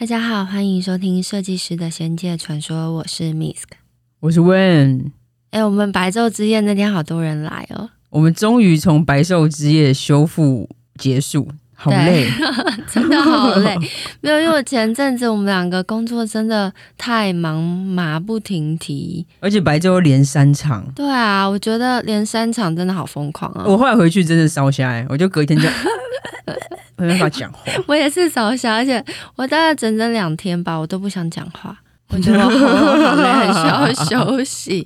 大家好，欢迎收听设计师的仙界传说，我是 Misk，我是 Wen。哎，我们白昼之夜那天好多人来哦，我们终于从白昼之夜修复结束。好累，真的好累。没有，因为前阵子我们两个工作真的太忙，马不停蹄，而且白昼连三场。对啊，我觉得连三场真的好疯狂啊！我后来回去真的烧瞎，哎，我就隔一天就 没办法讲话。我也是烧瞎，而且我大概整整两天吧，我都不想讲话，我觉得我累，很需要休息。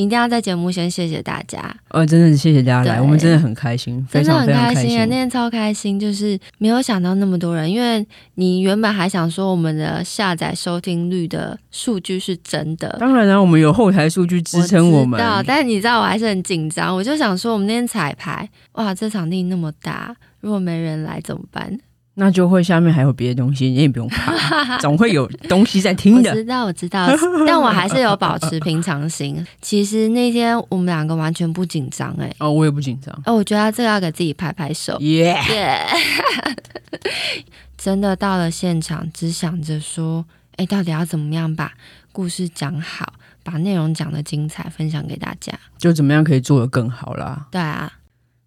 一定要在节目先谢谢大家，呃，真的谢谢大家来，我们真的很开心，非常非常开心，真的很开心啊！那天超开心，就是没有想到那么多人，因为你原本还想说我们的下载收听率的数据是真的，当然了，啊，我们有后台数据支撑我们，我知道，但是你知道我还是很紧张，我就想说我们那天彩排，哇，这场地那么大，如果没人来怎么办？那就会下面还有别的东西，你也不用怕，总会有东西在听的。我知道，我知道，但我还是有保持平常心。其实那天我们两个完全不紧张，哎，哦，我也不紧张。哦，我觉得这个要给自己拍拍手，耶 Yeah! Yeah! 真的到了现场，只想着说，哎，到底要怎么样把故事讲好，把内容讲的精彩，分享给大家，就怎么样可以做得更好啦。对啊，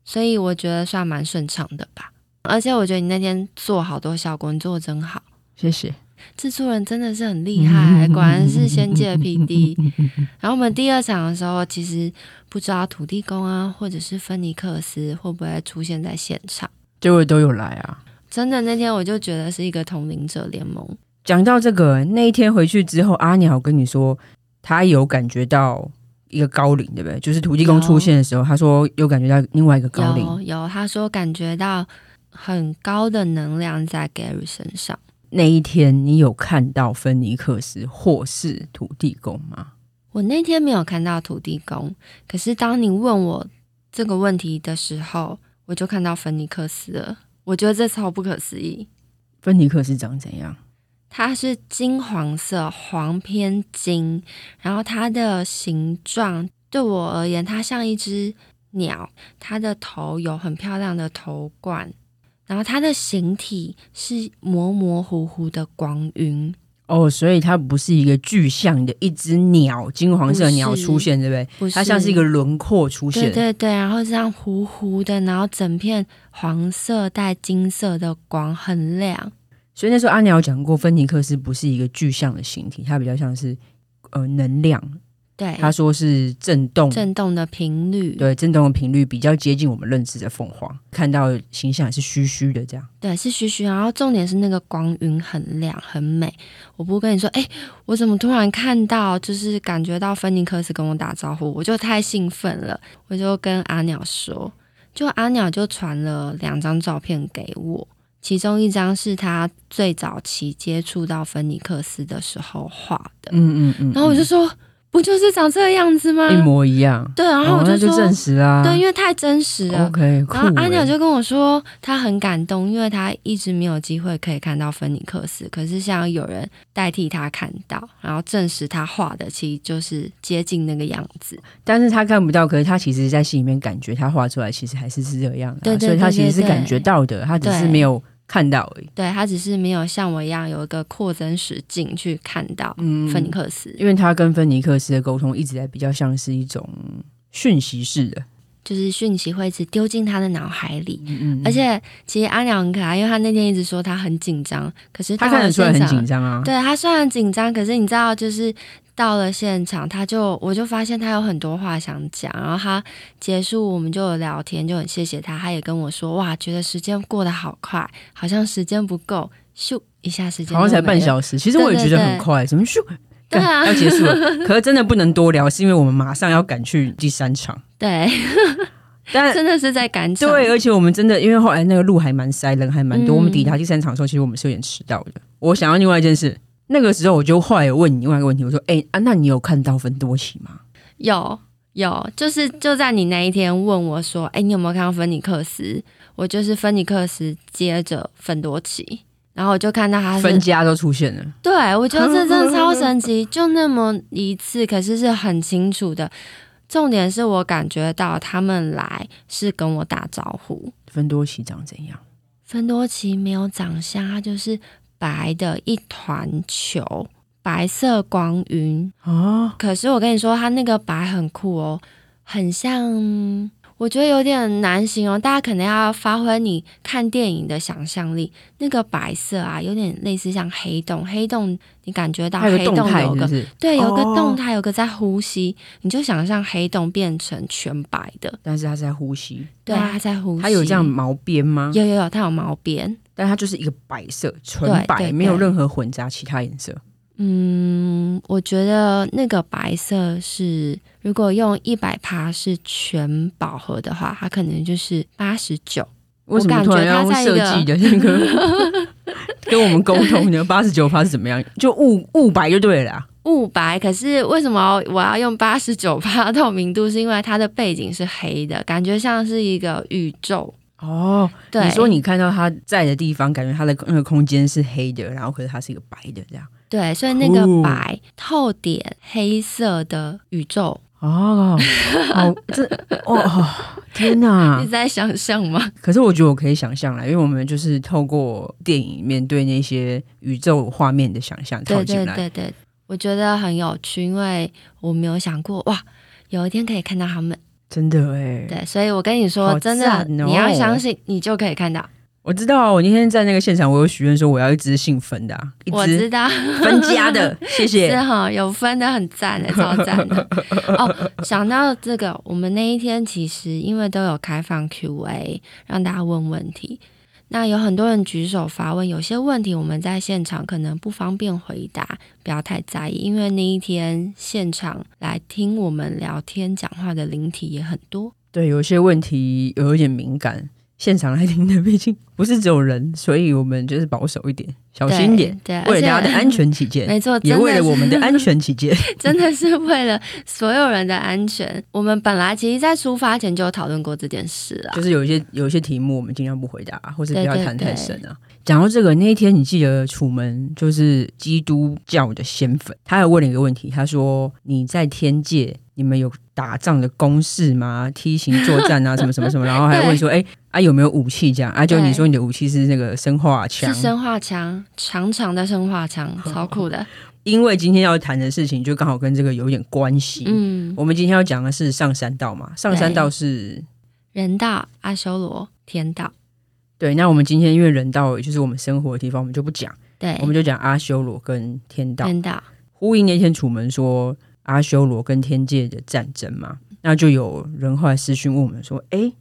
所以我觉得算蛮顺畅的吧。而且我觉得你那天做好多效果，你做的真好，谢谢。制作人真的是很厉害，果然是仙界 PD。然后我们第二场的时候，其实不知道土地公啊，或者是芬尼克斯会不会出现在现场，结果都有来啊。真的那天我就觉得是一个同龄者联盟。讲到这个，那一天回去之后，阿鸟跟你说他有感觉到一个高龄，对不对？就是土地公出现的时候，有他说有感觉到另外一个高灵，有，有他说感觉到。很高的能量在 Gary 身上。那一天，你有看到芬尼克斯或是土地公吗？我那天没有看到土地公，可是当你问我这个问题的时候，我就看到芬尼克斯了。我觉得这超不可思议。芬尼克斯长怎样？它是金黄色，黄偏金，然后它的形状对我而言，它像一只鸟，它的头有很漂亮的头冠。然后它的形体是模模糊糊的光晕哦，所以它不是一个具象的一只鸟，金黄色鸟出现，对不对？不是，它像是一个轮廓出现，对对对。然后这样糊糊的，然后整片黄色带金色的光，很亮。所以那时候阿鸟讲过，芬尼克斯不是一个具象的形体，它比较像是呃能量。对，他说是震动，震动的频率，对，震动的频率比较接近我们认知的凤凰，看到形象也是虚虚的这样，对，是虚虚，然后重点是那个光晕很亮很美。我不跟你说，哎，我怎么突然看到，就是感觉到芬尼克斯跟我打招呼，我就太兴奋了，我就跟阿鸟说，就阿鸟就传了两张照片给我，其中一张是他最早期接触到芬尼克斯的时候画的，嗯嗯嗯，然后我就说。不就是长这个样子吗？一模一样。对，然后我就说，哦、就证实啊，对，因为太真实了。OK，然后阿鸟就跟我说，他很感动，因为他一直没有机会可以看到芬尼克斯，可是像有人代替他看到，然后证实他画的其实就是接近那个样子。但是他看不到，可是他其实在心里面感觉他画出来其实还是是这样的，对，对，对，对，对，所以他其实是感觉到的，他只是没有。看到而已，对，他只是没有像我一样有一个扩增实境去看到芬尼克斯，嗯，因为他跟芬尼克斯的沟通一直在比较像是一种讯息式的，就是讯息会一直丢进他的脑海里。嗯嗯，而且其实阿鸟很可爱，因为他那天一直说他很紧张，可是他看得出来很紧张啊。对，他虽然紧张，可是你知道就是。到了现场，他就我就发现他有很多话想讲，然后他结束我们就有聊天，就很谢谢他，他也跟我说哇，觉得时间过得好快，好像时间不够，咻一下时间，好像才半小时，其实我也觉得很快，怎么咻，对啊，要结束了，可是真的不能多聊，是因为我们马上要赶去第三场，对，但真的是在赶场，对，而且我们真的因为后来那个路还蛮塞，人还蛮多，嗯、我们抵达第三场的时候，其实我们是有点迟到的。我想要另外一件事。那个时候我就后来有问你另外一个问题，我说：“哎、欸、啊，那你有看到分多奇吗？”有有，就是就在你那一天问我说：“哎、欸，你有没有看到芬尼克斯？”我就是芬尼克斯接着芬多奇，然后我就看到他分家都出现了。对，我觉得这真的超神奇，就那么一次，可是是很清楚的。重点是我感觉到他们来是跟我打招呼。芬多奇长怎样？芬多奇没有长相，他就是。白的一团球，白色光晕哦。可是我跟你说，它那个白很酷哦，很像。我觉得有点难形容，大家可能要发挥你看电影的想象力。那个白色啊，有点类似像黑洞，黑洞你感觉到黑洞有个对，有个动态，有个在呼吸，你就想象黑洞变成全白的，但是它在呼吸，对，它在呼吸。它有这样毛边吗？有有有，它有毛边，但它就是一个白色，纯白，没有任何混杂其他颜色。嗯，我觉得那个白色是，如果用一百趴是全饱和的话，它可能就是八十九。为什么突然要设计的那个 跟我们沟通的？八十九趴是怎么样？就雾雾白就对了。雾白，可是为什么我要用八十九趴透明度？是因为它的背景是黑的，感觉像是一个宇宙。哦，对，你说你看到它在的地方，感觉它的那个空间是黑的，然后可是它是一个白的，这样。对，所以那个白透点黑色的宇宙哦，好，这哦，天哪！你在想象吗？可是我觉得我可以想象了，因为我们就是透过电影面对那些宇宙画面的想象套进来。对对对对，我觉得很有趣，因为我没有想过哇，有一天可以看到他们。真的哎，对，所以我跟你说，哦、真的，你要相信，你就可以看到。我知道，我那天在那个现场，我有许愿说我要一只姓分的，一只我知道分家的，谢谢。是哈，有分的很赞的，超赞的。哦，想到这个，我们那一天其实因为都有开放 Q&A，让大家问问题。那有很多人举手发问，有些问题我们在现场可能不方便回答，不要太在意，因为那一天现场来听我们聊天讲话的灵体也很多。对，有些问题有一点敏感。现场来听的，毕竟不是只有人，所以我们就是保守一点，小心一点，对，为了大家的安全起见，没错，也为了我们的安全起见，真的是为了所有人的安全。我们本来其实，在出发前就有讨论过这件事啊，就是有一些有一些题目，我们尽量不回答，或是不要谈太深啊。讲到这个，那一天你记得楚门就是基督教的仙粉，他还问了一个问题，他说：“你在天界，你们有打仗的公式吗？梯形作战啊，什么什么什么？” 然后还问说：“哎。”啊，有没有武器这样？啊，就你说你的武器是那个生化枪，是生化枪，长长的生化枪，超酷的。因为今天要谈的事情就刚好跟这个有点关系。嗯，我们今天要讲的是上三道嘛，上三道是人道、阿修罗、天道。对，那我们今天因为人道就是我们生活的地方，我们就不讲。对，我们就讲阿修罗跟天道。天道呼应那天楚门说阿修罗跟天界的战争嘛，那就有人后来私讯问我们说，哎。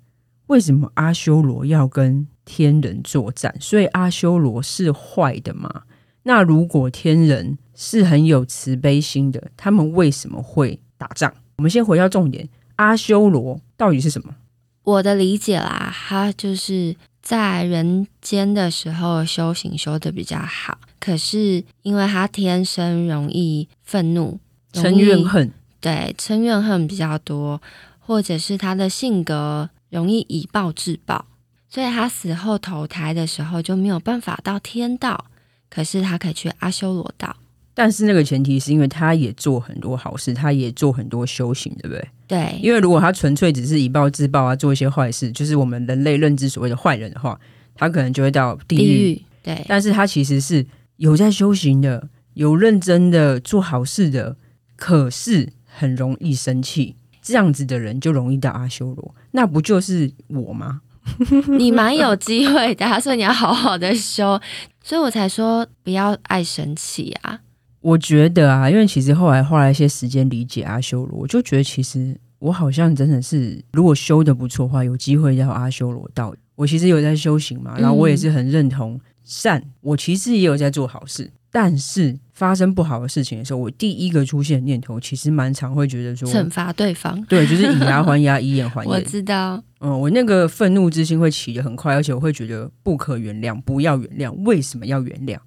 为什么阿修罗要跟天人作战？所以阿修罗是坏的吗？那如果天人是很有慈悲心的，他们为什么会打仗？我们先回到重点，阿修罗到底是什么？我的理解啦，他就是在人间的时候修行修的比较好，可是因为他天生容易愤怒、嗔怨恨，对，嗔怨恨比较多，或者是他的性格。容易以暴制暴，所以他死后投胎的时候就没有办法到天道，可是他可以去阿修罗道。但是那个前提是因为他也做很多好事，他也做很多修行，对不对？对。因为如果他纯粹只是以暴制暴啊，做一些坏事，就是我们人类认知所谓的坏人的话，他可能就会到地狱。对。但是他其实是有在修行的，有认真的做好事的，可是很容易生气。这样子的人就容易到阿修罗，那不就是我吗？你蛮有机会的，所以你要好好的修，所以我才说不要爱生气啊。我觉得啊，因为其实后来花了一些时间理解阿修罗，我就觉得其实我好像真的是，如果修的不错的话，有机会到阿修罗道。我其实有在修行嘛，然后我也是很认同善，嗯、我其实也有在做好事。但是发生不好的事情的时候，我第一个出现的念头其实蛮常会觉得说惩罚对方，对，就是以牙还牙，以眼还眼。我知道，嗯，我那个愤怒之心会起得很快，而且我会觉得不可原谅，不要原谅，为什么要原谅？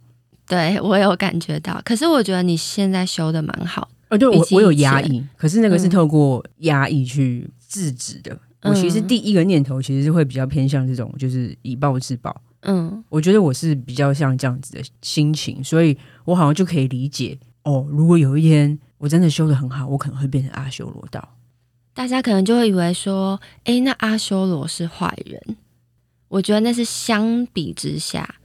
对，我有感觉到，可是我觉得你现在修的蛮好，呃，对我我有压抑，可是那个是透过压抑去制止的。嗯、我其实第一个念头其实是会比较偏向这种，就是以暴制暴。嗯，我觉得我是比较像这样子的心情，所以我好像就可以理解哦。如果有一天我真的修的很好，我可能会变成阿修罗道。大家可能就会以为说，哎、欸，那阿修罗是坏人。我觉得那是相比之下，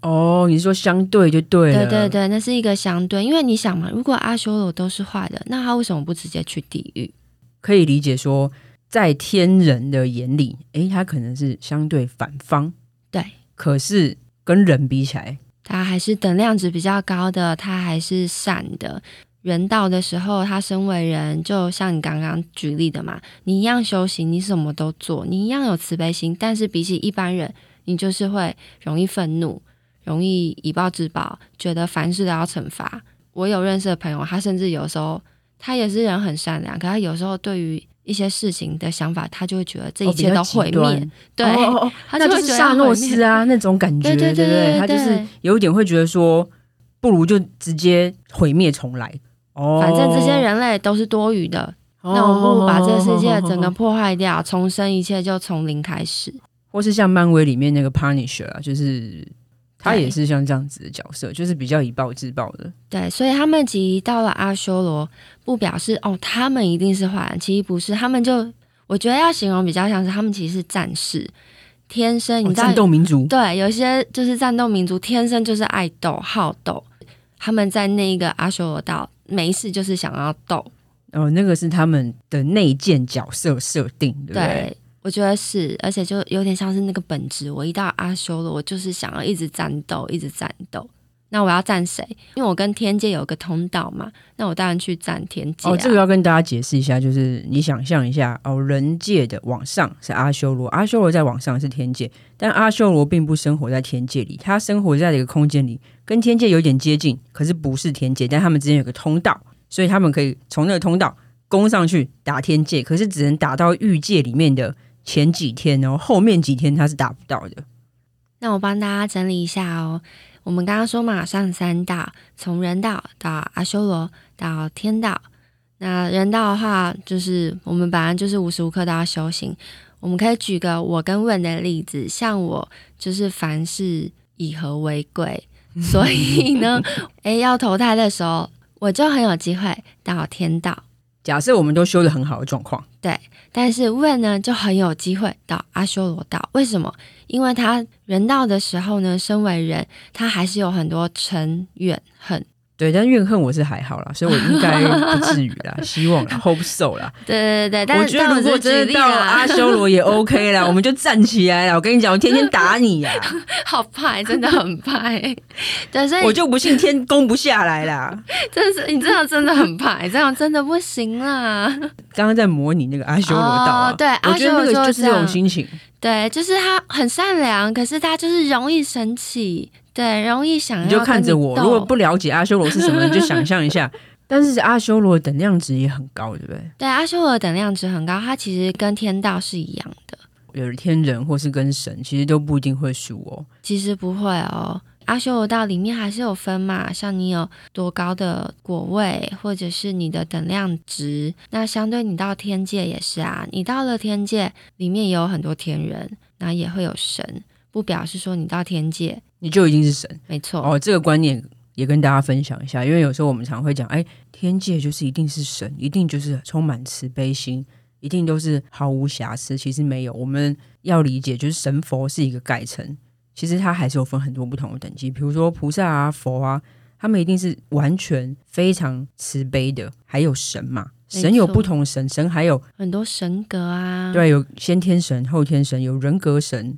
哦，你说相对就对了。对对对，那是一个相对，因为你想嘛，如果阿修罗都是坏的，那他为什么不直接去地狱？可以理解说，在天人的眼里，诶，他可能是相对反方。对，可是跟人比起来，他还是等量值比较高的，他还是善的。人道的时候，他身为人，就像你刚刚举例的嘛，你一样修行，你什么都做，你一样有慈悲心，但是比起一般人，你就是会容易愤怒。容易以暴制暴，觉得凡事都要惩罚。我有认识的朋友，他甚至有时候他也是人很善良，可他有时候对于一些事情的想法，他就会觉得这一切都毁灭。哦、对，哦哦哦他就会觉得萨诺斯啊那种感觉，对对对，对，对，对，他就是有一点会觉得说，不如就直接毁灭重来。哦，反正这些人类都是多余的，哦、那我们不如把这个世界整个破坏掉，重生一切就从零开始。或是像漫威里面那个 Punisher 啊，就是。他也是像这样子的角色，就是比较以暴制暴的。对，所以他们提到了阿修罗，不表示哦，他们一定是坏人。其实不是，他们就我觉得要形容比较像是他们其实是战士，天生你知道、哦、战斗民族。对，有些就是战斗民族，天生就是爱斗好斗。他们在那一个阿修罗道，没事就是想要斗。哦，那个是他们的内建角色设定，对不对？对我觉得是，而且就有点像是那个本质。我一到阿修罗，我就是想要一直战斗，一直战斗。那我要战谁？因为我跟天界有个通道嘛。那我当然去战天界啊。哦，这个要跟大家解释一下，就是你想象一下哦，人界的往上是阿修罗，阿修罗在往上是天界，但阿修罗并不生活在天界里，他生活在一个空间里，跟天界有点接近，可是不是天界，但他们之间有个通道，所以他们可以从那个通道攻上去打天界，可是只能打到欲界里面的。前几天哦，后面几天他是达不到的。那我帮大家整理一下哦。我们刚刚说嘛，上三道，从人道到阿修罗到天道。那人道的话，就是我们本来就是无时无刻都要修行。我们可以举个我跟问的例子，像我就是凡事以和为贵，所以呢，诶，要投胎的时候，我就很有机会到天道。假设我们都修的很好的状况，对。但是问呢，就很有机会到阿修罗道。为什么？因为他人道的时候呢，身为人，他还是有很多嗔怨恨。对，但怨恨我是还好啦，所以我应该不至于啦，希望啦，hope so 啦。对对对，但我觉得如果真的到阿修罗也 OK 啦，我们就站起来了。我跟你讲，我天天打你呀，好怕，真的很怕。对，所以我就不信天攻不下来啦。真是，你这样真的很怕，这样真的不行啦。刚刚在模拟那个阿修罗道啊，对，我觉得那个就是这种心情。对，就是他很善良，可是他就是容易生气。对，容易想要你就看着我。如果不了解阿修罗是什么，你就想象一下。但是阿修罗的等量值也很高，对不对？对，阿修罗的等量值很高，它其实跟天道是一样的。有天人或是跟神，其实都不一定会输哦。其实不会哦，阿修罗道里面还是有分嘛，像你有多高的果位，或者是你的等量值。那相对你到天界也是啊，你到了天界里面也有很多天人，那也会有神，不表示说你到天界。你就已经是神，没错哦。这个观念也跟大家分享一下，因为有时候我们常会讲，哎，天界就是一定是神，一定就是充满慈悲心，一定都是毫无瑕疵。其实没有，我们要理解，就是神佛是一个概称，其实它还是有分很多不同的等级。比如说菩萨啊、佛啊，他们一定是完全非常慈悲的。还有神嘛，神有不同神，神还有很多神格啊，对，有先天神、后天神，有人格神。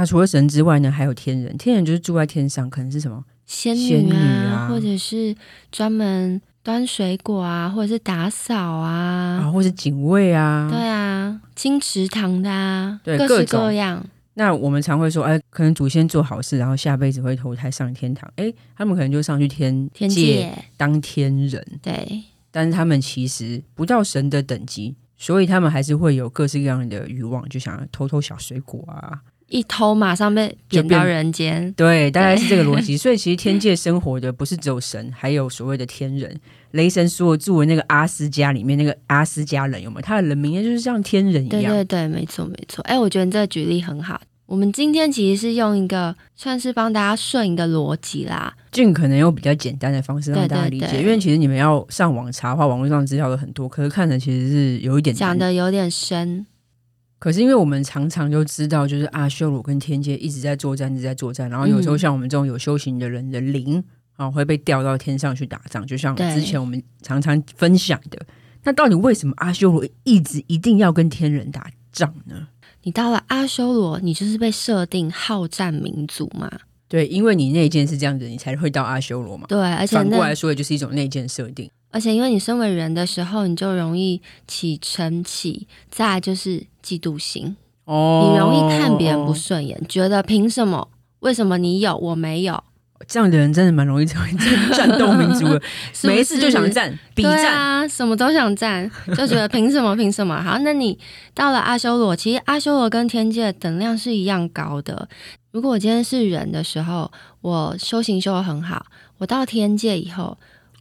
那除了神之外呢，还有天人。天人就是住在天上，可能是什么仙女啊，仙女啊，或者是专门端水果啊，或者是打扫啊，啊，或者是警卫啊，对啊，金池塘的啊，对，各式各样。那我们常会说，哎，可能祖先做好事，然后下辈子会投胎上天堂。哎，他们可能就上去天天界当天人。对，但是他们其实不到神的等级，所以他们还是会有各式各样的欲望，就想要偷偷小水果啊。一偷马上被贬到人间，对，大概是这个逻辑。所以其实天界生活的不是只有神，还有所谓的天人。雷神说住的那个阿斯加里面那个阿斯加人有没有？他的人名就是像天人一样。对对对，没错没错。哎，我觉得你这个举例很好。我们今天其实是用一个算是帮大家顺一个逻辑啦，尽可能用比较简单的方式让大家理解。对对对，因为其实你们要上网查的话，网络上资料有很多，可是看的其实是有一点讲的有点深。可是因为我们常常就知道，就是阿修罗跟天界一直在作战，一直在作战。然后有时候像我们这种有修行的人的灵啊、嗯，会被调到天上去打仗。就像之前我们常常分享的，那到底为什么阿修罗一直一定要跟天人打仗呢？你到了阿修罗，你就是被设定好战民族嘛？对，因为你内建是这样子，你才会到阿修罗嘛。对，而且反过来说，也就是一种内建设定。而且因为你身为人的时候，你就容易起嗔气，再来就是嫉妒心。哦，你容易看别人不顺眼，觉得凭什么？为什么你有我没有？这样的人真的蛮容易成为战斗民族的，没事就想战，比战啊，什么都想战，就觉得凭什么？凭什么？好，那你到了阿修罗，其实阿修罗跟天界等量是一样高的。如果我今天是人的时候，我修行修得很好，我到天界以后，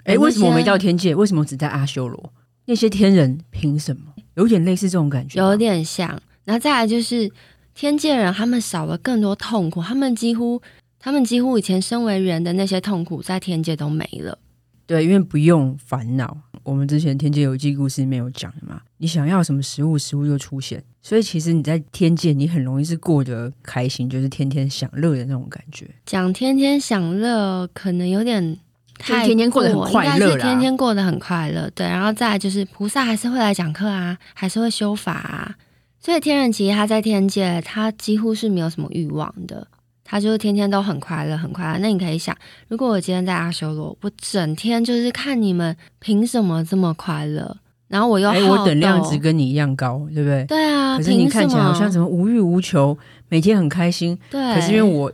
哎，为什么我没到天界？为什么只在阿修罗？那些天人凭什么？有点类似这种感觉，有点像。然后再来就是天界人，他们少了更多痛苦，他们几乎。他们几乎以前身为人的那些痛苦，在天界都没了。对，因为不用烦恼。我们之前天界游记故事里面有讲的嘛，你想要什么食物，食物就出现。所以其实你在天界，你很容易是过得开心，就是天天享乐的那种感觉。讲天天享乐，可能有点太天天过得很快乐，是天天过得很快乐。对，然后再来就是菩萨还是会来讲课啊，还是会修法啊。所以天人其实他在天界，他几乎是没有什么欲望的。他就是天天都很快乐，很快乐。那你可以想，如果我今天在阿修罗，我整天就是看你们凭什么这么快乐，然后我又哎，我等量值跟你一样高，对不对？对啊。可是你看起来好像怎么无欲无求，每天很开心。对。可是因为我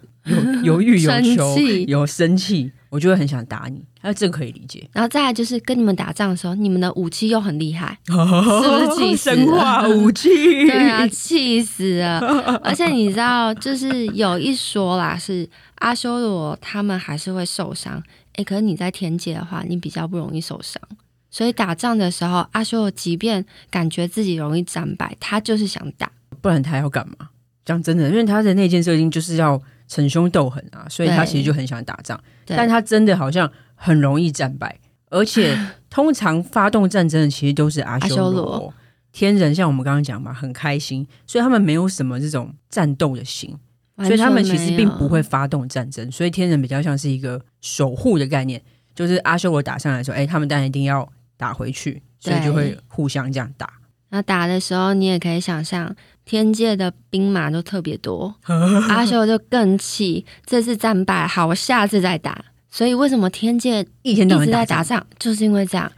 有有欲有求，有生气。我就会很想打你，那这可以理解。然后再来就是跟你们打仗的时候，你们的武器又很厉害，哦、是不是气死了？生化武器，对啊，气死了！而且你知道，就是有一说啦，是阿修罗他们还是会受伤。哎，可是你在天界的话，你比较不容易受伤。所以打仗的时候，阿修罗即便感觉自己容易战败，他就是想打，不然他要干嘛？讲真的，因为他的内建设定就是要。逞凶斗狠啊，所以他其实就很想打仗，但他真的好像很容易战败，而且 通常发动战争的其实都是阿修罗、天人，像我们刚刚讲嘛，很开心，所以他们没有什么这种战斗的心，所以他们其实并不会发动战争，所以天人比较像是一个守护的概念，就是阿修罗打上来说，哎，他们当然一定要打回去，所以就会互相这样打。那打的时候，你也可以想象。天界的兵马都特别多，阿修就更气。这次战败，好，我下次再打。所以为什么天界一天到晚在打仗，就是因为这样。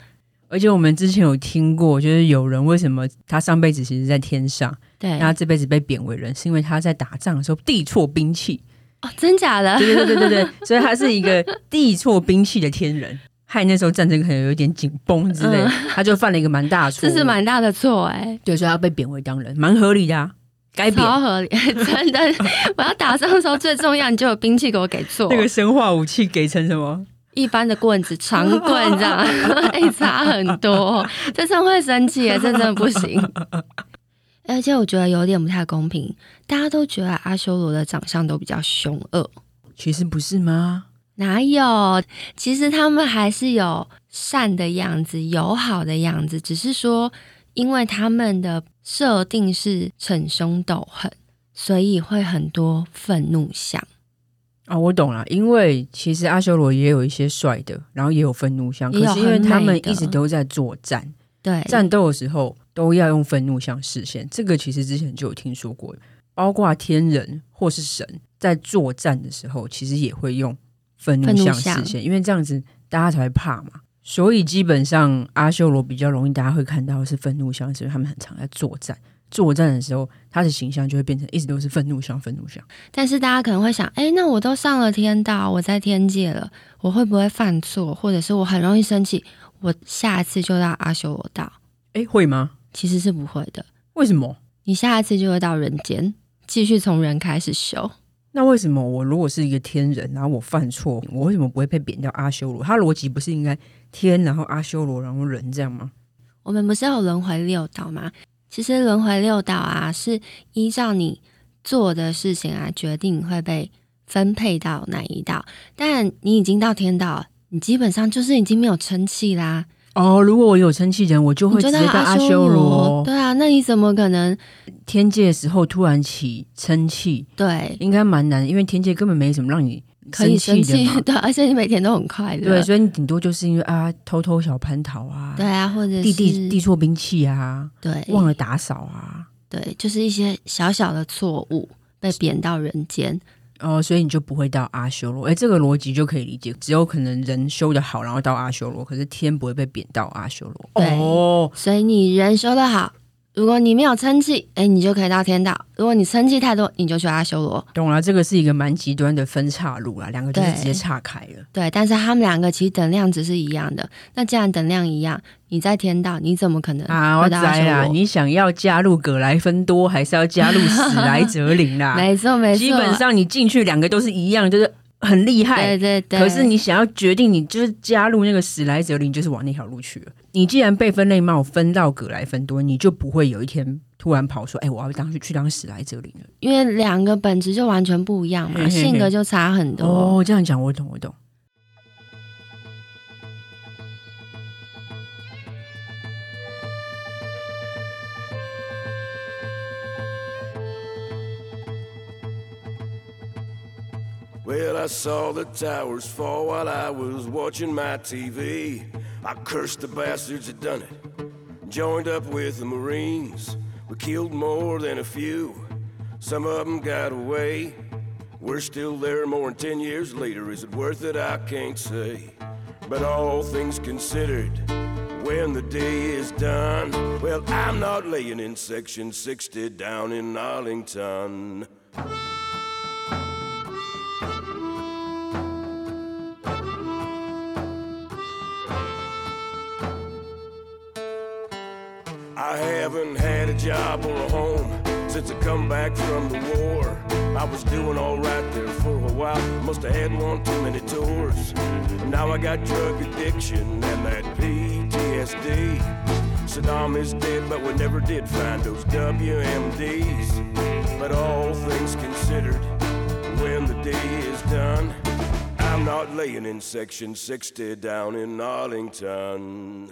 而且我们之前有听过，就是有人为什么他上辈子其实在天上，对，那这辈子被贬为人，是因为他在打仗的时候递错兵器。哦，真假的？对对对对对，所以他是一个递错兵器的天人。害那时候战争可能有点紧绷之类，嗯，他就犯了一个蛮大的错，这是蛮大的错哎，欸。对，所以他被贬为当人，蛮合理的啊，该贬。超合理，真的。我要打仗的时候最重要，你就有兵器给我给错。那个生化武器给成什么？一般的棍子，长棍这样，哎，欸，差很多。这真会生气哎，这真的不行。而且我觉得有点不太公平，大家都觉得阿修罗的长相都比较凶恶，其实不是吗？哪有？其实他们还是有善的样子、友好的样子，只是说，因为他们的设定是逞凶斗狠，所以会很多愤怒相。啊、哦，我懂了，因为其实阿修罗也有一些帅的，然后也有愤怒相，可是因为他们一直都在作战，对，战斗的时候都要用愤怒相实现。这个其实之前就有听说过，包括天人或是神在作战的时候，其实也会用。愤怒相实现，因为这样子大家才会怕嘛。所以基本上阿修罗比较容易，大家会看到是愤怒相，是因为他们很常在作战。作战的时候，他的形象就会变成一直都是愤怒相，愤怒相。但是大家可能会想，哎，那我都上了天道，我在天界了，我会不会犯错，或者是我很容易生气，我下一次就到阿修罗道？哎，会吗？其实是不会的。为什么？你下一次就会到人间，继续从人开始修。那为什么我如果是一个天人，然后我犯错，我为什么不会被贬掉阿修罗？他逻辑不是应该天，然后阿修罗，然后人这样吗？我们不是有轮回六道吗？其实轮回六道啊，是依照你做的事情啊，决定会被分配到哪一道。但你已经到天道，你基本上就是已经没有生气啦。哦，如果我有生气人，我就会直接跟阿修罗。对啊，那你怎么可能天界的时候突然起嗔气？对，应该蛮难，因为天界根本没什么让你可以生气。对，而且你每天都很快乐。对，所以你顶多就是因为啊，偷偷小蟠桃啊，对啊，或者是递递递错兵器啊，对，忘了打扫啊，对，就是一些小小的错误被贬到人间。哦，所以你就不会到阿修罗，哎，这个逻辑就可以理解。只有可能人修得好，然后到阿修罗，可是天不会被贬到阿修罗。哦，所以你人修得好。如果你没有嗔气，哎，你就可以到天道；如果你嗔气太多，你就去阿修罗。懂了，这个是一个蛮极端的分岔路啦，两个就是直接岔开了。对，对，但是他们两个其实等量值是一样的。那既然等量一样，你在天道，你怎么可能啊？我猜啦，你想要加入葛莱芬多，还是要加入史莱哲林啦？没错，没错。基本上你进去两个都是一样，就是。很厉害，对对对。可是你想要决定，你就是加入那个史莱哲林，就是往那条路去了。你既然被分类帽分到格莱芬多，你就不会有一天突然跑说：“哎、欸，我要当去去当史莱哲林了。”因为两个本质就完全不一样嘛，嘿嘿嘿，性格就差很多。哦，这样讲我懂，我懂。Well, I saw the towers fall while I was watching my TV. I cursed the bastards that done it. Joined up with the Marines. We killed more than a few. Some of them got away. We're still there more than 10 years later. Is it worth it? I can't say. But all things considered, when the day is done, well, I'm not laying in section 60 down in Arlington. I haven't had a job or a home since I come back from the war. I was doing all right there for a while. Must have had one too many tours. Now I got drug addiction and that PTSD. Saddam is dead, but we never did find those WMDs. But all things considered, when the day is done, I'm not laying in section 60 down in Arlington.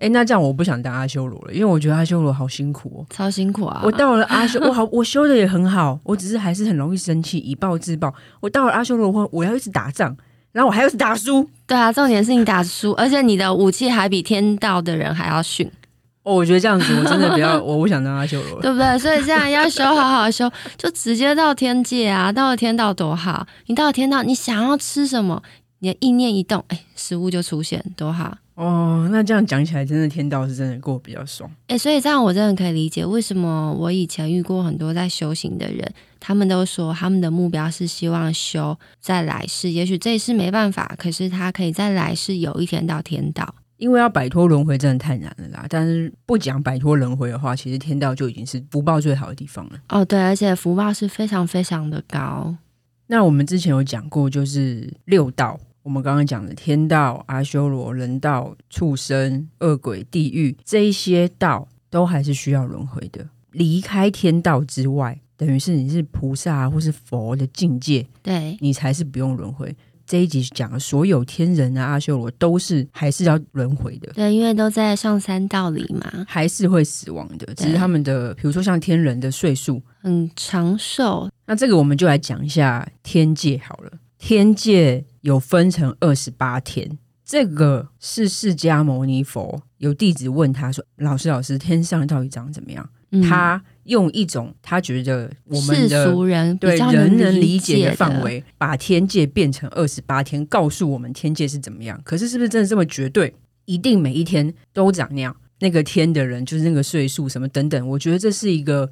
哎，那这样我不想当阿修罗了，因为我觉得阿修罗好辛苦哦，超辛苦啊！我到了阿修，我好，我修的也很好，我只是还是很容易生气，以暴制暴。我到了阿修罗的话，我要一直打仗，然后我还要一直打输。对啊，重点是你打输，而且你的武器还比天道的人还要逊。哦，我觉得这样子我真的不要，我不想当阿修罗了，对不对？所以这样要修，好好修，就直接到天界啊！到了天道多好，你到了天道，你想要吃什么，你的意念一动，哎，食物就出现，多好。哦，那这样讲起来，真的天道是真的过比较爽。哎、欸，所以这样我真的可以理解为什么我以前遇过很多在修行的人，他们都说他们的目标是希望修在来世，也许这一世没办法，可是他可以在来世有一天到天道。因为要摆脱轮回真的太难了啦。但是不讲摆脱轮回的话，其实天道就已经是福报最好的地方了。哦，对，而且福报是非常非常的高。那我们之前有讲过，就是六道。我们刚刚讲的天道、阿修罗、人道、畜生、恶鬼、地狱这一些道，都还是需要轮回的。离开天道之外，等于是你是菩萨或是佛的境界，对，你才是不用轮回。这一集讲的所有天人啊、阿修罗都是还是要轮回的。对，因为都在上三道里嘛，还是会死亡的。只是他们的，比如说像天人的岁数很长寿。那这个我们就来讲一下天界好了。天界有分成二十八天，这个是释迦牟尼佛有弟子问他说：“老师，老师，天上到底长怎么样？”嗯、他用一种他觉得我们的世俗人对人能理解的范围，把天界变成二十八天，告诉我们天界是怎么样。可是是不是真的这么绝对？一定每一天都长那样？那个天的人就是那个岁数什么等等？我觉得这是一个。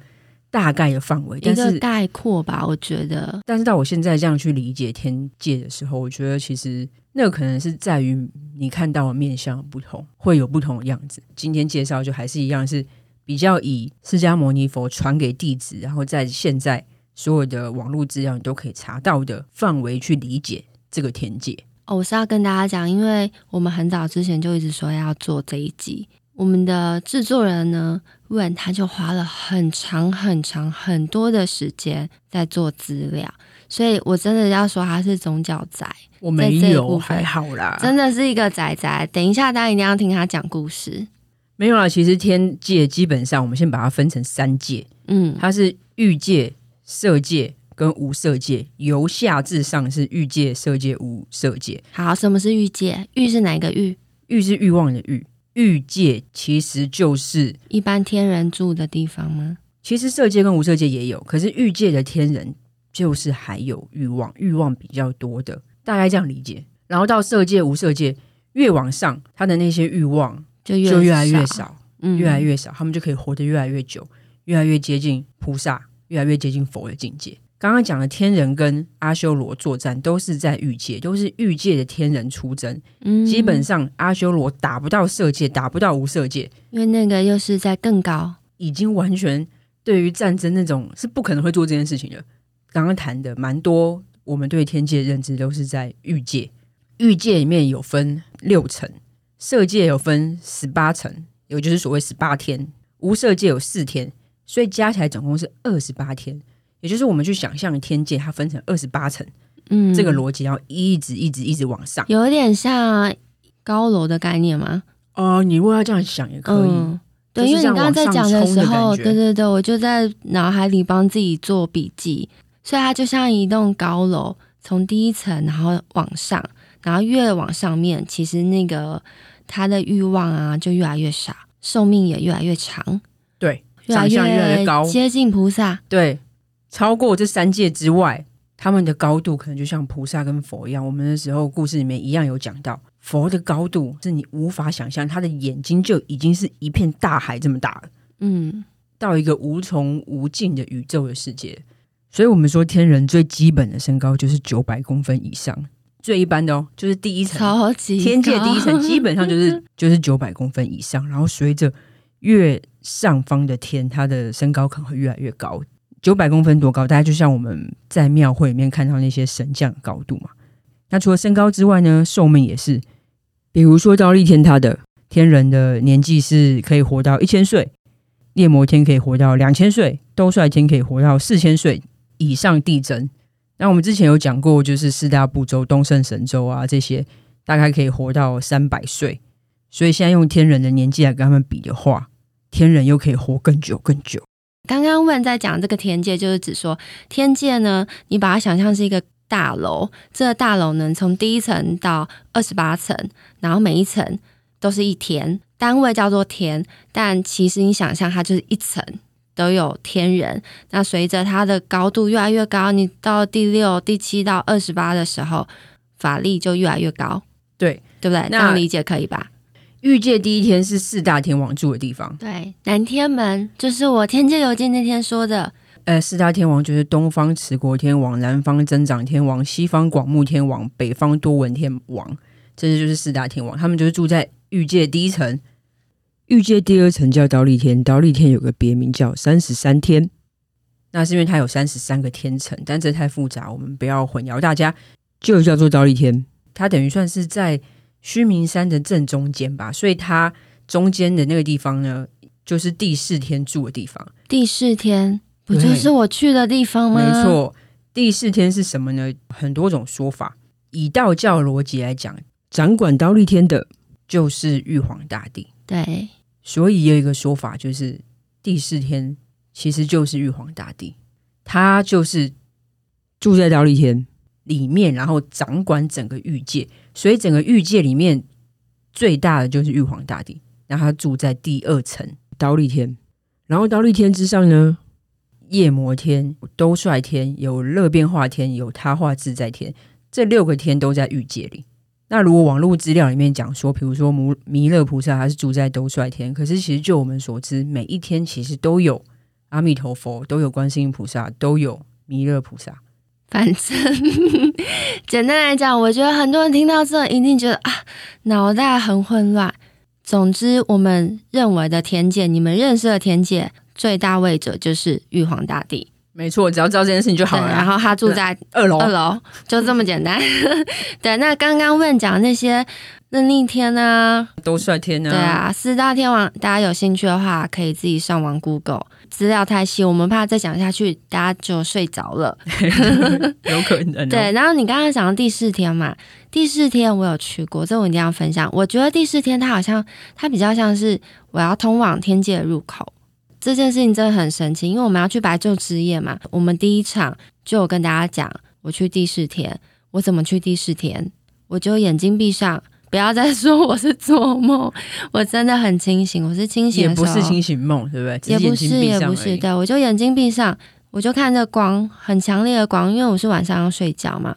大概的范围，一个概括吧，我觉得。但是到我现在这样去理解天界的时候，我觉得其实那个可能是在于你看到的面相不同，会有不同的样子。今天介绍就还是一样，是比较以释迦牟尼佛传给弟子，然后在现在所有的网络资料你都可以查到的范围去理解这个天界。哦，我是要跟大家讲，因为我们很早之前就一直说要做这一集。我们的制作人呢，问他就花了很长很长很多的时间在做资料，所以我真的要说他是宗教宅。我没有，还好啦，真的是一个宅宅。等一下，大家一定要听他讲故事。没有啦，其实天界基本上，我们先把它分成三界。嗯，它是欲界、色界跟无色界，由下至上是欲界、色界、无色界。好，什么是欲界？欲是哪个欲？欲是欲望的欲。欲界其实就是一般天人住的地方吗？其实色界跟无色界也有，可是欲界的天人就是还有欲望，欲望比较多的，大概这样理解。然后到色界、无色界，越往上，他的那些欲望就越就越来越少，嗯，越来越少，他们就可以活得越来越久，越来越接近菩萨，越来越接近佛的境界。刚刚讲的天人跟阿修罗作战，都是在欲界，都是欲界的天人出征。嗯，基本上阿修罗打不到色界，打不到无色界，因为那个又是在更高，已经完全对于战争那种是不可能会做这件事情的。刚刚谈的蛮多，我们对天界的认知都是在欲界，欲界里面有分六层，色界有分十八层，也就是所谓十八天，无色界有四天，所以加起来总共是二十八天。也就是我们去想象的天界，它分成二十八层，嗯，这个逻辑要一直一直一直往上，有点像高楼的概念吗？哦，你如果要这样想也可以，嗯、对，因为你刚刚在讲的时候，对对对，我就在脑海里帮自己做笔记，所以它就像一栋高楼，从第一层然后往上，然后越往上面，其实那个它的欲望啊就越来越少，寿命也越来越长，对，越来越高，接近菩萨，对。超过这三界之外，他们的高度可能就像菩萨跟佛一样。我们那时候故事里面一样有讲到，佛的高度是你无法想象，他的眼睛就已经是一片大海这么大了。嗯，到一个无穷无尽的宇宙的世界。所以我们说，天人最基本的身高就是九百公分以上，最一般的哦，就是第一层，超级天界第一层，基本上就是 就是九百公分以上。然后随着越上方的天，它的身高可能会越来越高。九百公分多高？大概就像我们在庙会里面看到那些神将的高度嘛。那除了身高之外呢，寿命也是。比如说忉利天，他的天人的年纪是可以活到一千岁，猎魔天可以活到两千岁，兜率天可以活到四千岁以上递增。那我们之前有讲过，就是四大部洲、东胜神州啊这些，大概可以活到三百岁。所以现在用天人的年纪来跟他们比的话，天人又可以活更久更久。刚刚问在讲这个天界，就是指说天界呢，你把它想象是一个大楼，这个大楼呢从第一层到二十八层，然后每一层都是一天，单位叫做天，但其实你想象它就是一层都有天人。那随着它的高度越来越高，你到第六、第七到二十八的时候，法力就越来越高，对对不对？那这样理解可以吧？欲界第一天是四大天王住的地方，对，南天门就是我《天界游记》那天说的。呃，四大天王就是东方持国天王、南方增长天王、西方广目天王、北方多闻天王，这些就是四大天王。他们就是住在御界第一层。御界第二层叫刀立天，刀立天有个别名叫三十三天，那是因为它有三十三个天层，但这太复杂，我们不要混淆大家，就叫做刀立天。它等于算是在。须弥山的正中间吧，所以它中间的那个地方呢，就是第四天住的地方。第四天不就是我去的地方吗？没错，第四天是什么呢？很多种说法。以道教逻辑来讲，掌管刀立天的就是玉皇大帝。对，所以有一个说法，就是第四天其实就是玉皇大帝，他就是住在刀立天里面，然后掌管整个欲界。所以整个欲界里面最大的就是玉皇大帝，然后他住在第二层刀立天，然后刀立天之上呢，夜摩天、兜率天、有乐变化天、有他化自在天，这六个天都在欲界里。那如果网络资料里面讲说，比如说弥弥勒菩萨他是住在兜率天，可是其实就我们所知，每一天其实都有阿弥陀佛，都有观世音菩萨，都有弥勒菩萨。反正简单来讲，我觉得很多人听到这一定觉得啊，脑袋很混乱。总之，我们认为的天界，你们认识的天界最大位者就是玉皇大帝，没错，只要知道这件事情就好了。然后他住在二楼，二楼 就这么简单。对，那刚刚问讲那些任力天啊，都帅天啊，对啊，四大天王，大家有兴趣的话可以自己上网 Google。资料太细，我们怕再讲下去大家就睡着了，有可能、哦。对，然后你刚刚讲的第四天嘛，第四天我有去过，这我一定要分享。我觉得第四天它好像它比较像是我要通往天界的入口，这件事情真的很神奇，因为我们要去白昼之夜嘛。我们第一场就有跟大家讲，我去第四天，我怎么去第四天，我就眼睛闭上。不要再 说我是做梦，我真的很清醒，我是清醒的，也不是清醒梦，对不对？也不是，也不是，对，我就眼睛闭上，我就看着光，很强烈的光，因为我是晚上要睡觉嘛，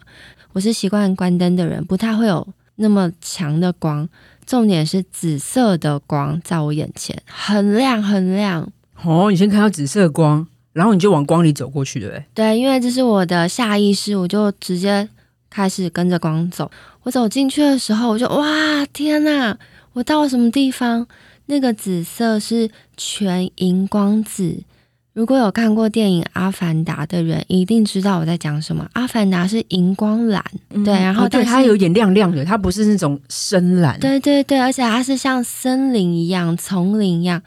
我是习惯关灯的人，不太会有那么强的光，重点是紫色的光在我眼前，很亮很亮。哦，你先看到紫色光，然后你就往光里走过去，对不对？对，因为这是我的下意识，我就直接开始跟着光走。我走进去的时候，我就哇天哪！我到了什么地方？那个紫色是全荧光紫。如果有看过电影《阿凡达》的人，一定知道我在讲什么。《阿凡达》是荧光蓝，嗯、对，然后但是、哦、它有点亮亮的，它不是那种深蓝。对对对，而且它是像森林一样、丛林一样。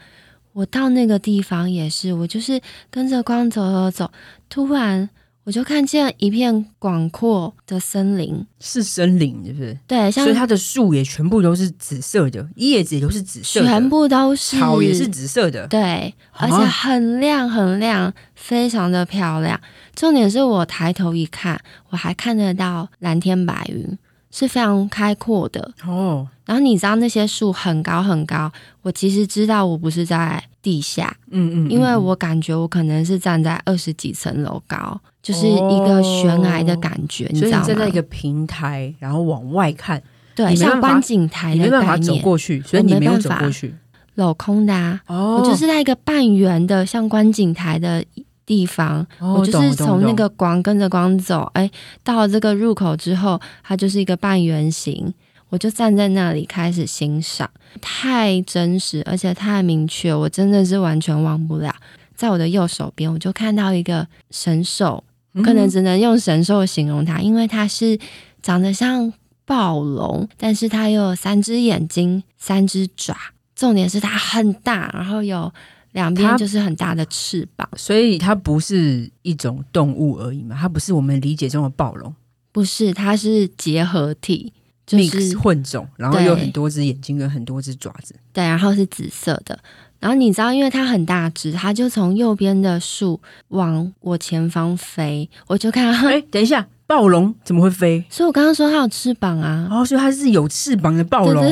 我到那个地方也是，我就是跟着光走走走，突然。我就看见一片广阔的森林，是森林，是不是？对，像所以它的树也全部都是紫色的，叶子也都是紫色的，全部都是草也是紫色的，对，而且很亮很亮，非常的漂亮。重点是我抬头一看，我还看得到蓝天白云，是非常开阔的哦。然后你知道那些树很高很高，我其实知道我不是在地下，嗯，嗯嗯，因为我感觉我可能是站在二十几层楼高。就是一个悬崖的感觉，哦、你知道吗？所以站在一个平台，然后往外看，对，像观景台的概念，你没办法走过去，所以你没有走过去，镂空的啊。哦，我就是在一个半圆的像观景台的地方，哦、我就是从那个光跟着光走，哎，到了这个入口之后，它就是一个半圆形，我就站在那里开始欣赏，太真实，而且太明确，我真的是完全忘不了。在我的右手边，我就看到一个神兽。可能只能用神兽形容它，因为它是长得像暴龙，但是它又有三只眼睛、三只爪，重点是它很大，然后有两边就是很大的翅膀，所以它不是一种动物而已嘛，它不是我们理解中的暴龙，不是，它是结合体，就是混种，然后有很多只眼睛跟很多只爪子，对，然后是紫色的。然后你知道，因为它很大只，它就从右边的树往我前方飞，我就看到。哎，等一下，暴龙怎么会飞？所以我刚刚说它有翅膀啊。哦，所以它是有翅膀的暴龙。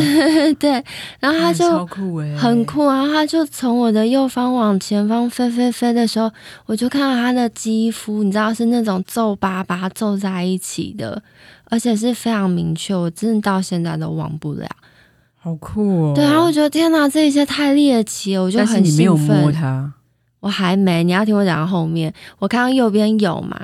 对。然后它就超酷哎，很酷啊！它就从我的右方往前方飞飞飞的时候，我就看到它的肌肤，你知道是那种皱巴巴皱在一起的，而且是非常明确，我真的到现在都忘不了。好酷哦！对然后，我觉得天哪，这一切太猎奇了，我就很兴奋。但是你没有摸它，我还没。你要听我讲到后面，我看到右边有嘛，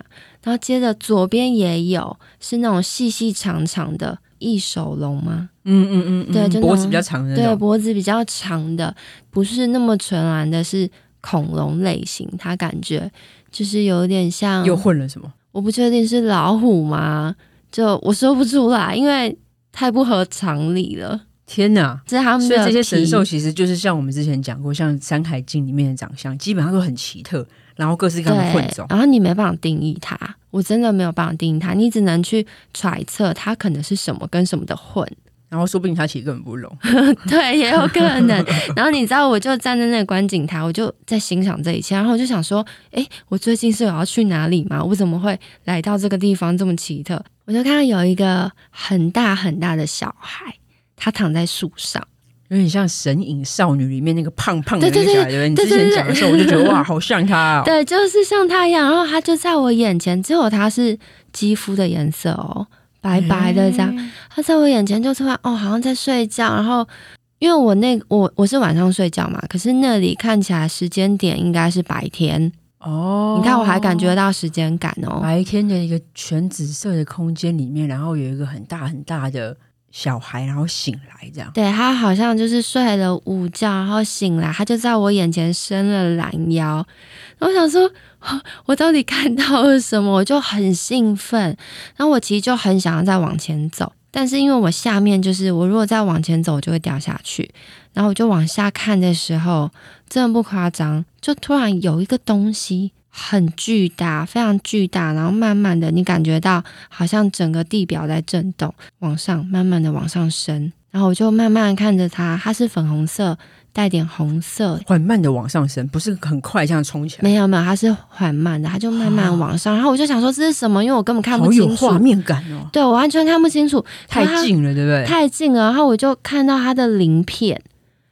然后接着左边也有，是那种细细长长的翼手龙吗？嗯嗯嗯，嗯，对，就脖子比较长的，对，脖子比较长的，不是那么纯蓝的，是恐龙类型。它感觉就是有点像，又混了什么？我不确定是老虎吗？就我说不出来，因为太不合常理了。天呐！这是他们的，所以这些神兽其实就是像我们之前讲过，像《山海经》里面的长相，基本上都很奇特，然后各式各样的混种，然后你没办法定义它，我真的没有办法定义它，你只能去揣测它可能是什么跟什么的混，然后说不定它其实根本不聋，对，也有可能。然后你知道，我就站在那个观景台，我就在欣赏这一切，然后我就想说，哎，我最近是有要去哪里吗？我怎么会来到这个地方这么奇特？我就看到有一个很大很大的小孩。他躺在树上，有点像《神隐少女》里面那个胖胖的那个小孩。对对对，你之前讲的时候，我就觉得 哇，好像他哦。对，就是像他一样。然后他就在我眼前，只有他是肌肤的颜色哦，白白的这样。欸、他在我眼前就突然哦，好像在睡觉。然后因为我那我我是晚上睡觉嘛，可是那里看起来时间点应该是白天哦。你看我还感觉到时间感哦，白天的一个全紫色的空间里面，然后有一个很大很大的。小孩，然后醒来这样。对，他好像就是睡了午觉，然后醒来，他就在我眼前伸了懒腰。我想说，我到底看到了什么？我就很兴奋。然后我其实就很想要再往前走，但是因为我下面就是我如果再往前走，我就会掉下去。然后我就往下看的时候，真的不夸张，就突然有一个东西。很巨大，非常巨大，然后慢慢的，你感觉到好像整个地表在震动，往上，慢慢的往上升。然后我就慢慢看着它，它是粉红色，带点红色，缓慢的往上升，不是很快这样冲起来。没有没有，它是缓慢的，它就慢慢往上。然后我就想说这是什么？因为我根本看不清楚，有画面感哦。对，我完全看不清楚，太近了，对不对？太近了。然后我就看到它的鳞片，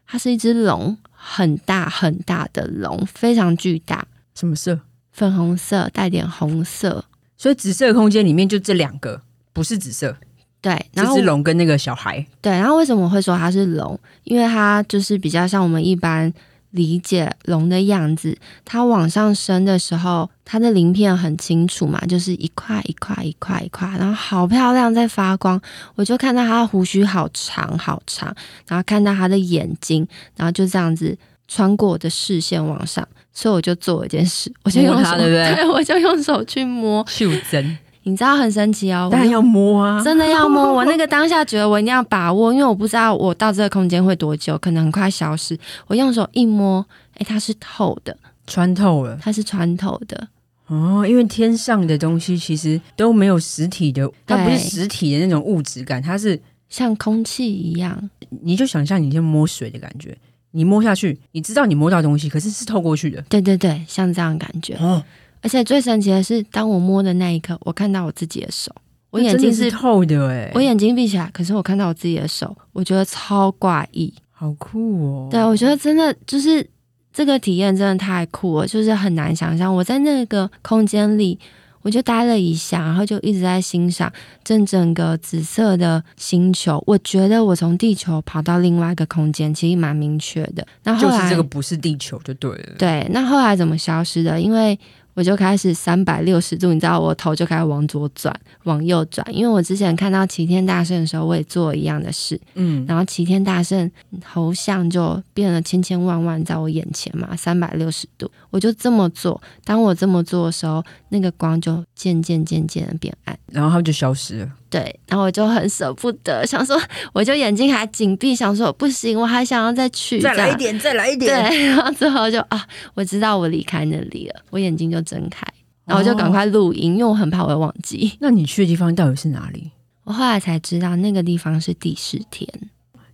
它是一只龙，很大很大的龙，非常巨大。什么色？粉红色带点红色，所以紫色空间里面就这两个，不是紫色。对，然后这只龙跟那个小孩。对，然后为什么我会说它是龙？因为它就是比较像我们一般理解龙的样子。它往上升的时候，它的鳞片很清楚嘛，就是一块一块一块一块，然后好漂亮，在发光。我就看到它的胡须好长好长，然后看到它的眼睛，然后就这样子穿过我的视线往上。所以我就做了一件事，我就用手，对不对？对，我就用手去摸。袖珍，你知道很神奇哦，当然要摸啊，真的要摸。我那个当下觉得我一定要把握，因为我不知道我到这个空间会多久，可能很快消失。我用手一摸，哎，它是透的，穿透了，它是穿透的。哦，因为天上的东西其实都没有实体的，它不是实体的那种物质感，它是像空气一样。你就想象你在摸水的感觉。你摸下去，你知道你摸到东西，可是是透过去的。对对对，像这样感觉。哦，而且最神奇的是，当我摸的那一刻，我看到我自己的手，我眼睛是，是透的诶，我眼睛闭起来，可是我看到我自己的手，我觉得超怪异，好酷哦。对，我觉得真的就是这个体验真的太酷了，就是很难想象我在那个空间里。我就待了一下，然后就一直在欣赏这整个紫色的星球。我觉得我从地球跑到另外一个空间，其实蛮明确的。那后来就是这个不是地球就对了。对，那后来怎么消失的？因为我就开始三百六十度，你知道，我头就开始往左转，往右转。因为我之前看到齐天大圣的时候，我也做一样的事。嗯，然后齐天大圣头像就变了千千万万在我眼前嘛，三百六十度，我就这么做。当我这么做的时候，那个光就渐渐渐渐的变暗，然后它就消失了。对，然后我就很舍不得，想说，我就眼睛还紧闭，想说不行，我还想要再去，再来一点，再来一点。对，然后之后就啊，我知道我离开那里了，我眼睛就睁开，然后我就赶快录音，哦，因为我很怕我会忘记。那你去的地方到底是哪里？我后来才知道，那个地方是第四天。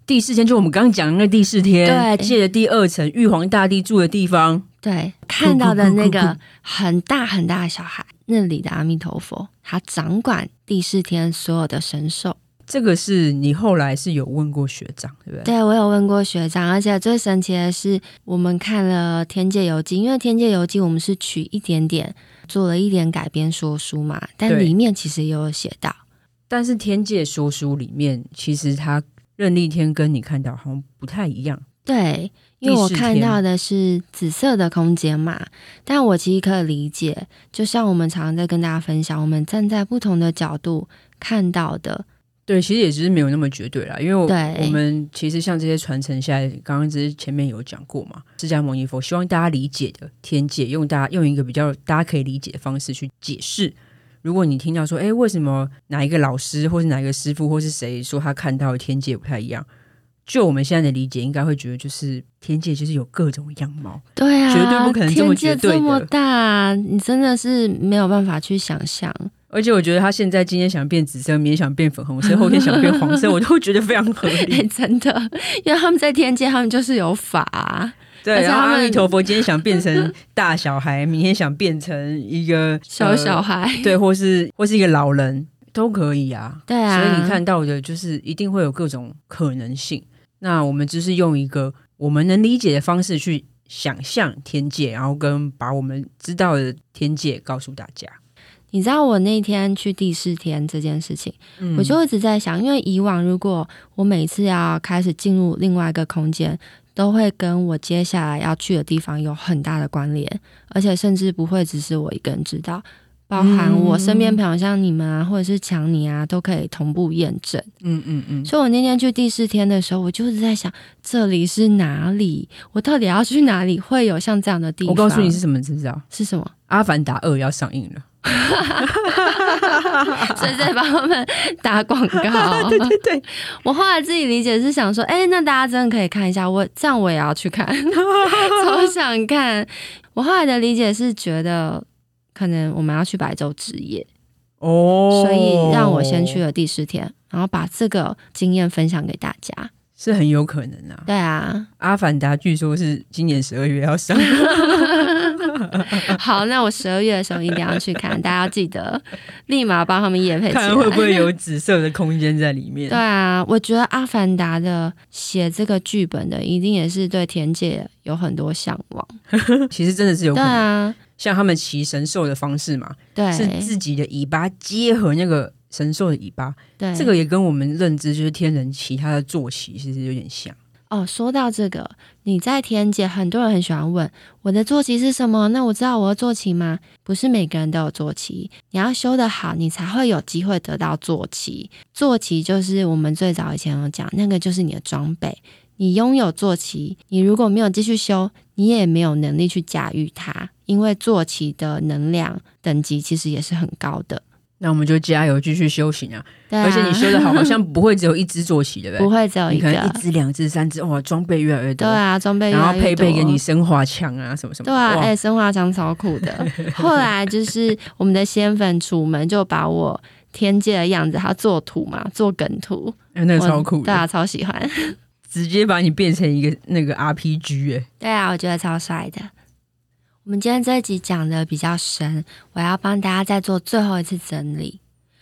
第四天就我们刚刚讲的那第四天，对，借的第二层玉皇大帝住的地方，对，看到的那个很大很大的小孩。那里的阿弥陀佛，他掌管第四天所有的神兽。这个是你后来是有问过学长，对不对？对，我有问过学长，而且最神奇的是，我们看了《天界游记》，因为《天界游记》我们是取一点点，做了一点改编说书嘛，但里面其实也有写到。但是《天界说书》里面，其实他任立天跟你看到好像不太一样。对。因为我看到的是紫色的空间嘛，但我其实可以理解，就像我们常常在跟大家分享，我们站在不同的角度看到的，对，其实也只是没有那么绝对啦。因为我，我们其实像这些传承下来，刚刚只是前面有讲过嘛，释迦牟尼佛希望大家理解的天界，用大家用一个比较大家可以理解的方式去解释。如果你听到说，哎，为什么哪一个老师，或是哪一个师傅，或是谁说他看到的天界不太一样？就我们现在的理解，应该会觉得就是天界就是有各种样貌，对啊，绝对不可能这么绝对的。这么大，你真的是没有办法去想象。而且我觉得他现在今天想变紫色，明天想变粉红色，后天想变黄色，我都觉得非常合理。欸，真的，因为他们在天界，他们就是有法啊。对，然后阿弥陀佛今天想变成大小孩，明天想变成一个 小小孩，呃，对，或是或是一个老人都可以啊。对啊，所以你看到的就是一定会有各种可能性。那我们只是用一个我们能理解的方式去想象天界，然后跟把我们知道的天界告诉大家。你知道我那天去第四天这件事情，嗯，我就一直在想，因为以往如果我每次要开始进入另外一个空间，都会跟我接下来要去的地方有很大的关联，而且甚至不会只是我一个人知道。包含我身边朋友，像你们啊，或者是强尼啊，都可以同步验证。嗯嗯嗯。所以我那天去第四天的时候，我就是在想，这里是哪里？我到底要去哪里？会有像这样的地方？我告诉你是什么，知不知道？是什么？《阿凡达二》要上映了。所以在帮他们打广告。对对对。我后来自己理解是想说，哎、欸，那大家真的可以看一下，我这样我也要去看，超想看。我后来的理解是觉得。可能我们要去白昼之夜哦，所以让我先去了第四天，然后把这个经验分享给大家，是很有可能啊。对啊，《阿凡达》据说是今年十二月要上。好，那我十二月的时候一定要去看，大家要记得立马帮他们业配看会不会有紫色的空间在里面。对啊，我觉得《阿凡达》的写这个剧本的，一定也是对田姐有很多向往。其实真的是有可能。对啊。像他们骑神兽的方式嘛，对，是自己的尾巴结合那个神兽的尾巴，对，这个也跟我们认知就是天人骑他的坐骑其实有点像。哦，说到这个，你在天界，很多人很喜欢问我的坐骑是什么？那我知道我的坐骑吗？不是每个人都有坐骑，你要修得好，你才会有机会得到坐骑。坐骑就是我们最早以前有讲，那个就是你的装备。你拥有坐骑，你如果没有继续修，你也没有能力去驾驭它，因为坐骑的能量等级其实也是很高的。那我们就加油继续修行啊！而且你修的好，好像不会只有一只坐骑，对不对？不会只有一个，你可能一只、两只、三只，哇，装备越来越多。对啊，装备越来越多，然后配备给你生化枪啊，什么什么。对啊，哎、欸，生化枪超酷的。后来就是我们的仙粉楚门就把我天界的样子，他做图嘛，做梗图，欸、那个超酷的，对啊，超喜欢。直接把你变成一个那个 RPG 哎、欸，对啊，我觉得超帅的。我们今天这一集讲的比较深，我要帮大家再做最后一次整理。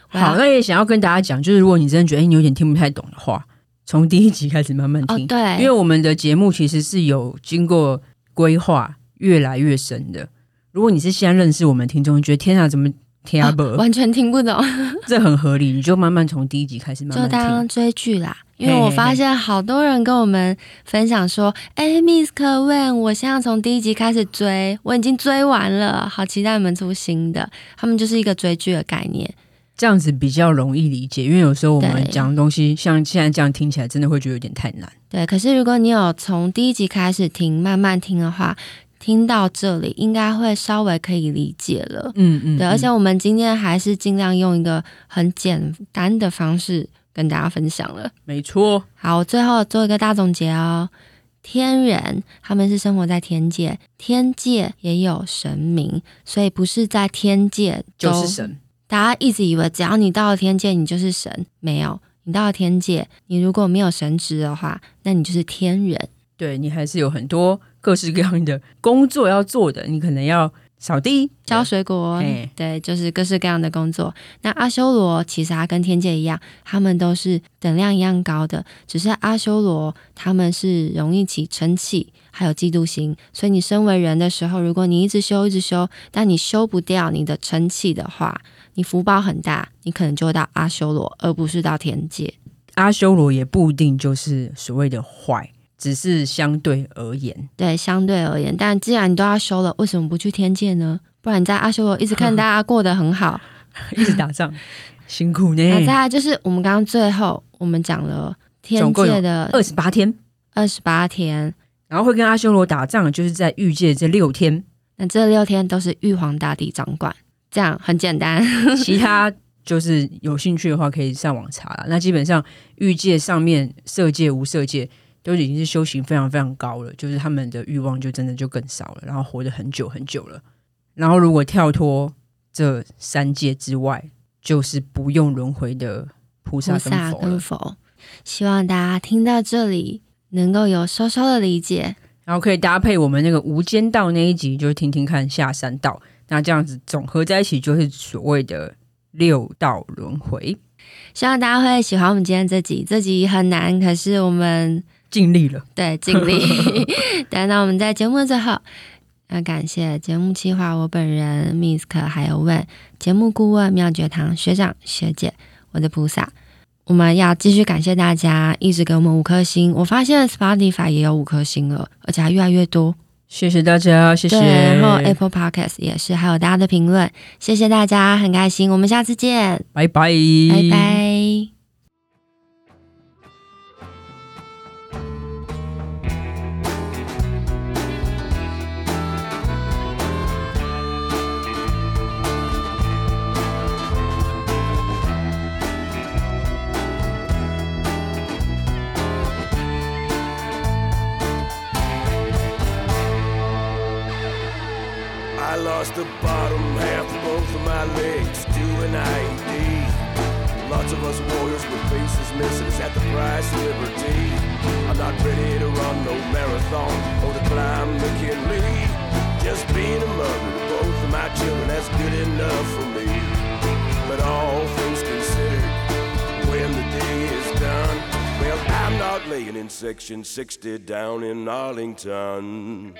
好，那也想要跟大家讲，就是如果你真的觉得你有点听不太懂的话，从第一集开始慢慢听。哦，对，因为我们的节目其实是有经过规划，越来越深的。如果你是现在认识我们听众，觉得天啊，怎么听 完全听不懂，这很合理，你就慢慢从第一集开始慢慢，就当追剧啦。因为我发现好多人跟我们分享说：“哎、欸、，Miss 可问，我现在从第一集开始追，我已经追完了，好期待你们出新的。”他们就是一个追剧的概念，这样子比较容易理解。因为有时候我们讲的东西，像现在这样听起来，真的会觉得有点太难。对，可是如果你有从第一集开始听，慢慢听的话，听到这里应该会稍微可以理解了。嗯嗯，对，而且我们今天还是尽量用一个很简单的方式。跟大家分享了，没错。好，最后做一个大总结哦。天人他们是生活在天界，天界也有神明，所以不是在天界就是神。大家一直以为只要你到了天界，你就是神，没有。你到了天界，你如果没有神职的话，那你就是天人。对，你还是有很多各式各样的工作要做的，你可能要。扫地、浇水果，对，就是各式各样的工作。那阿修罗其实他跟天界一样，他们都是等量一样高的，只是阿修罗他们是容易起嗔气，还有嫉妒心。所以你身为人的时候，如果你一直修，一直修，但你修不掉你的嗔气的话，你福报很大，你可能就会到阿修罗，而不是到天界。阿修罗也不一定就是所谓的坏。只是相对而言，对，相对而言。但既然你都要修了，为什么不去天界呢？不然你在阿修罗一直看大家过得很好，一直打仗，辛苦呢。那再来就是我们刚刚最后我们讲了天界的二十八天，二十八天，然后会跟阿修罗打仗，就是在欲界这六天。那这六天都是玉皇大帝掌管，这样很简单。其他就是有兴趣的话可以上网查了。那基本上欲界上面色界无色界。都已经是修行非常非常高了，就是他们的欲望就真的就更少了，然后活得很久很久了。然后如果跳脱这三界之外，就是不用轮回的菩萨跟佛，跟佛。希望大家听到这里能够有稍稍的理解，然后可以搭配我们那个无间道那一集，就是听听看下三道。那这样子总合在一起，就是所谓的六道轮回。希望大家会喜欢我们今天这集，这集很难，可是我们。尽力了，对，尽力。对，那我们在节目的最后，要感谢节目企划我本人 Misk，还有问节目顾问妙觉堂学长学姐，我的菩萨。我们要继续感谢大家一直给我们五颗星，我发现 Spotify 也有五颗星了，而且还越来越多。谢谢大家，谢谢。然后 Apple Podcast 也是，还有大家的评论，谢谢大家，很开心。我们下次见，拜拜，拜拜。lost the bottom half of both of my legs to an IED. Lots of us warriors with faces missing at the price of liberty. I'm not ready to run no marathon or to climb McKinley. Just being a mother to both of my children, that's good enough for me. But all things considered, when the day is done, well, I'm not laying in section 60 down in Arlington.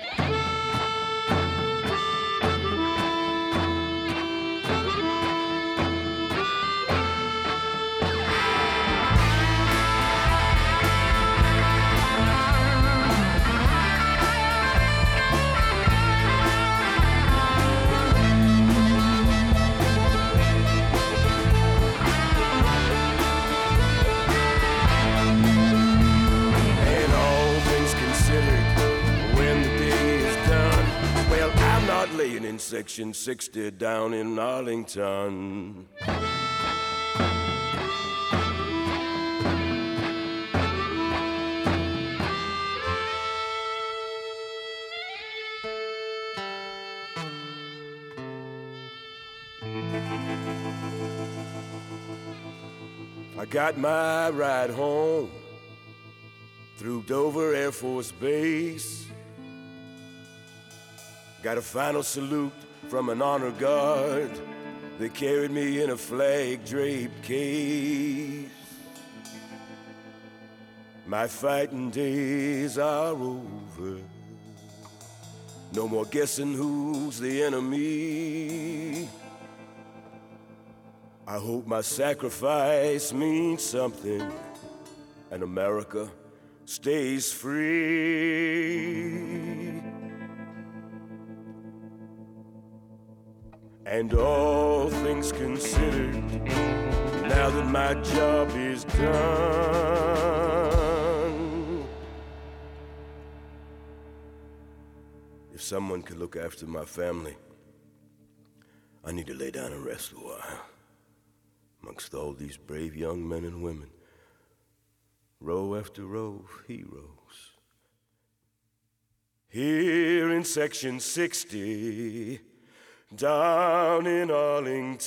In section 60 down in Arlington. I got my ride home through Dover Air Force Base. Got a final salute from an honor guard. They carried me in a flag draped case. My fighting days are over. No more guessing who's the enemy. I hope my sacrifice means something and America stays free. And all things considered, now that my job is done, if someone could look after my family, I need to lay down and rest a while amongst all these brave young men and women, row after row of heroes. Here in section 60, down in Arlington.